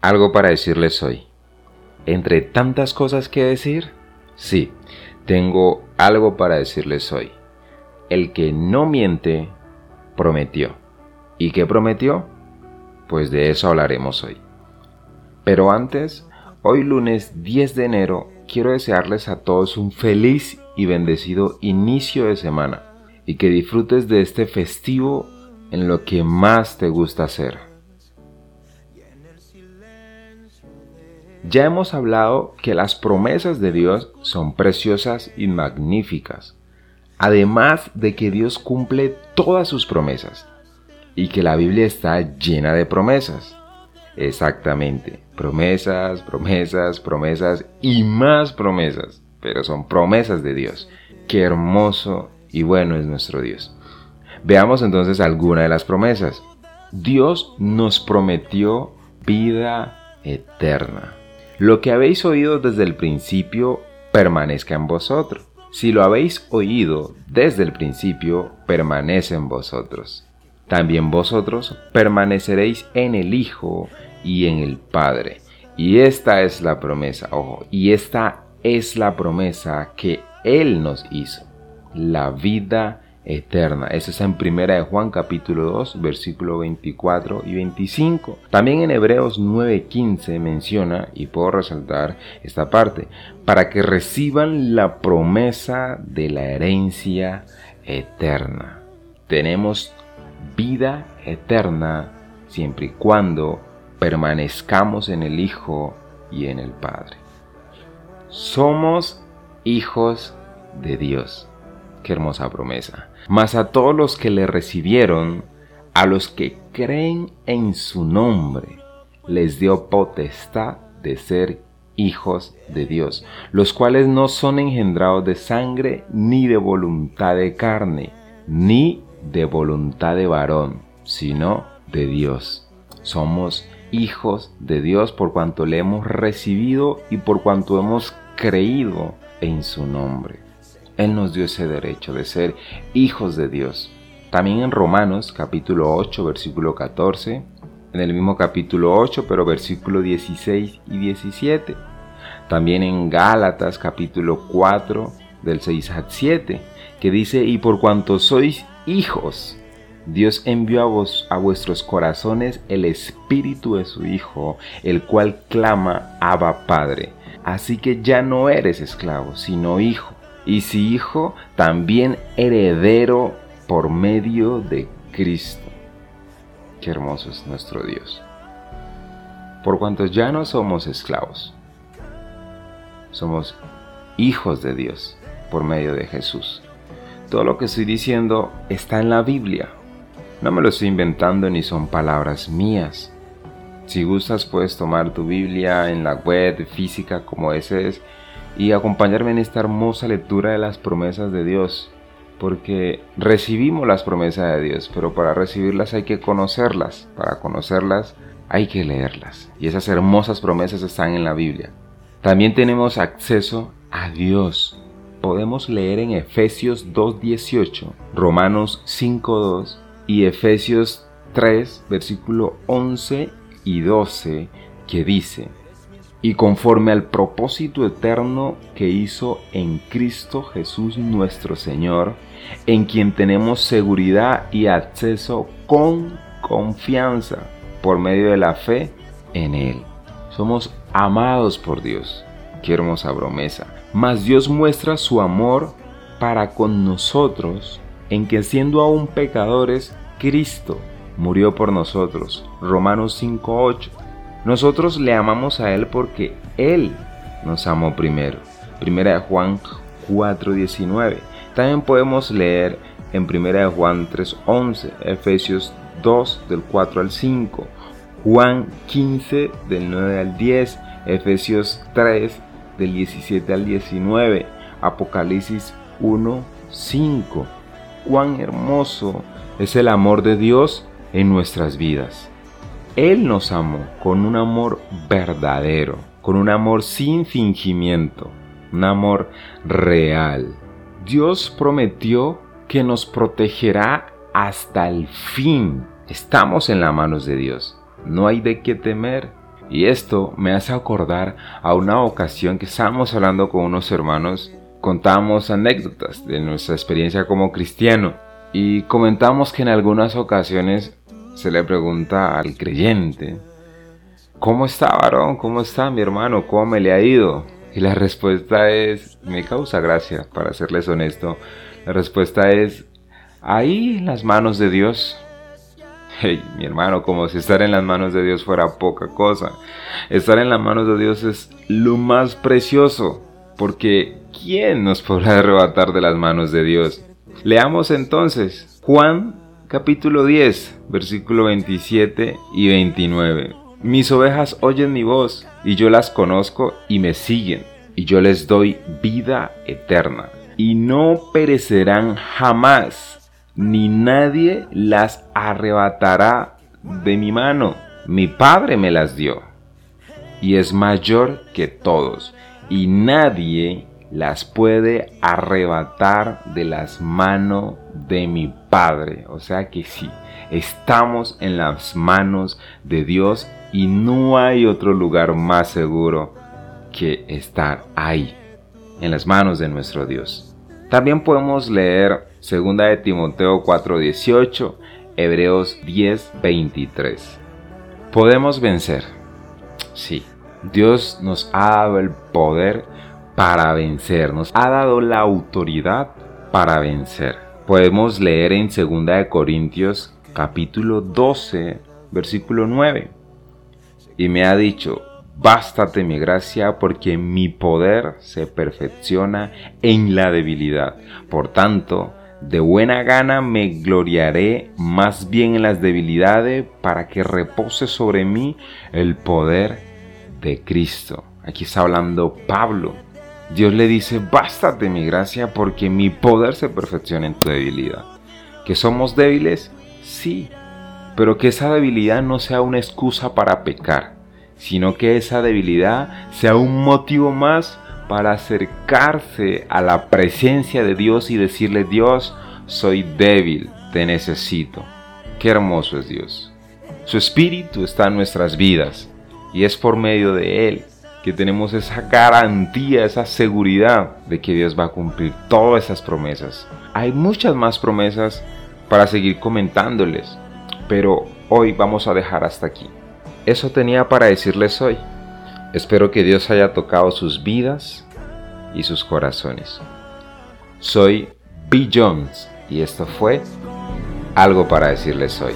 Algo para decirles hoy. Entre tantas cosas que decir, sí, tengo algo para decirles hoy. El que no miente, prometió. ¿Y qué prometió? Pues de eso hablaremos hoy. Pero antes, hoy lunes 10 de enero, quiero desearles a todos un feliz y bendecido inicio de semana y que disfrutes de este festivo en lo que más te gusta hacer Ya hemos hablado que las promesas de Dios son preciosas y magníficas, además de que Dios cumple todas sus promesas y que la Biblia está llena de promesas. Exactamente, promesas, promesas, promesas y más promesas, pero son promesas de Dios. Qué hermoso y bueno es nuestro Dios. Veamos entonces alguna de las promesas. Dios nos prometió vida eterna. Lo que habéis oído desde el principio permanezca en vosotros. Si lo habéis oído desde el principio, permanece en vosotros. También vosotros permaneceréis en el Hijo y en el Padre. Y esta es la promesa, ojo, y esta es la promesa que Él nos hizo, la vida eterna. Eso está en Primera de Juan capítulo 2, versículo 24 y 25. También en Hebreos 9:15 menciona, y puedo resaltar esta parte, para que reciban la promesa de la herencia eterna. Tenemos vida eterna siempre y cuando permanezcamos en el Hijo y en el Padre. Somos hijos de Dios. Qué hermosa promesa. Mas a todos los que le recibieron, a los que creen en su nombre, les dio potestad de ser hijos de Dios, los cuales no son engendrados de sangre, ni de voluntad de carne, ni de voluntad de varón, sino de Dios. Somos hijos de Dios por cuanto le hemos recibido y por cuanto hemos creído en su nombre. Él nos dio ese derecho de ser hijos de Dios. También en Romanos capítulo 8, versículo 14, en el mismo capítulo 8, pero versículo 16 y 17. También en Gálatas capítulo 4, del 6 al 7, que dice, y por cuanto sois hijos, Dios envió a, vos, a vuestros corazones el espíritu de su Hijo, el cual clama, Abba Padre. Así que ya no eres esclavo, sino hijo y si hijo, también heredero por medio de Cristo. Qué hermoso es nuestro Dios. Por cuanto ya no somos esclavos, somos hijos de Dios por medio de Jesús. Todo lo que estoy diciendo está en la Biblia. No me lo estoy inventando ni son palabras mías. Si gustas puedes tomar tu Biblia en la web física como ese es y acompañarme en esta hermosa lectura de las promesas de Dios, porque recibimos las promesas de Dios, pero para recibirlas hay que conocerlas, para conocerlas hay que leerlas, y esas hermosas promesas están en la Biblia. También tenemos acceso a Dios. Podemos leer en Efesios 2.18, Romanos 5.2 y Efesios 3, versículo 11 y 12, que dice, y conforme al propósito eterno que hizo en Cristo Jesús nuestro Señor, en quien tenemos seguridad y acceso con confianza por medio de la fe en Él. Somos amados por Dios. Qué hermosa promesa. Mas Dios muestra su amor para con nosotros en que siendo aún pecadores, Cristo murió por nosotros. Romanos 5.8 nosotros le amamos a Él porque Él nos amó primero. Primera de Juan 4:19. También podemos leer en Primera de Juan 3:11, Efesios 2 del 4 al 5, Juan 15 del 9 al 10, Efesios 3 del 17 al 19, Apocalipsis 1, 5. Cuán hermoso es el amor de Dios en nuestras vidas. Él nos amó con un amor verdadero, con un amor sin fingimiento, un amor real. Dios prometió que nos protegerá hasta el fin. Estamos en las manos de Dios. No hay de qué temer. Y esto me hace acordar a una ocasión que estábamos hablando con unos hermanos, contamos anécdotas de nuestra experiencia como cristiano y comentamos que en algunas ocasiones se le pregunta al creyente, ¿cómo está varón? ¿Cómo está mi hermano? ¿Cómo me le ha ido? Y la respuesta es, me causa gracia, para serles honesto, la respuesta es, ahí en las manos de Dios. Hey, mi hermano, como si estar en las manos de Dios fuera poca cosa. Estar en las manos de Dios es lo más precioso, porque ¿quién nos podrá arrebatar de las manos de Dios? Leamos entonces Juan capítulo 10, versículo 27 y 29. Mis ovejas oyen mi voz, y yo las conozco y me siguen, y yo les doy vida eterna, y no perecerán jamás, ni nadie las arrebatará de mi mano. Mi Padre me las dio, y es mayor que todos, y nadie las puede arrebatar de las manos de mi Padre. O sea que sí, estamos en las manos de Dios y no hay otro lugar más seguro que estar ahí, en las manos de nuestro Dios. También podemos leer 2 de Timoteo 4:18, Hebreos 10:23. Podemos vencer. Sí, Dios nos ha dado el poder para vencer, nos ha dado la autoridad para vencer. Podemos leer en 2 de Corintios capítulo 12, versículo 9. Y me ha dicho, bástate mi gracia porque mi poder se perfecciona en la debilidad. Por tanto, de buena gana me gloriaré más bien en las debilidades para que repose sobre mí el poder de Cristo. Aquí está hablando Pablo Dios le dice, bástate mi gracia porque mi poder se perfecciona en tu debilidad. ¿Que somos débiles? Sí, pero que esa debilidad no sea una excusa para pecar, sino que esa debilidad sea un motivo más para acercarse a la presencia de Dios y decirle, Dios, soy débil, te necesito. Qué hermoso es Dios. Su espíritu está en nuestras vidas y es por medio de Él que tenemos esa garantía, esa seguridad de que Dios va a cumplir todas esas promesas. Hay muchas más promesas para seguir comentándoles, pero hoy vamos a dejar hasta aquí. Eso tenía para decirles hoy. Espero que Dios haya tocado sus vidas y sus corazones. Soy B. Jones y esto fue algo para decirles hoy.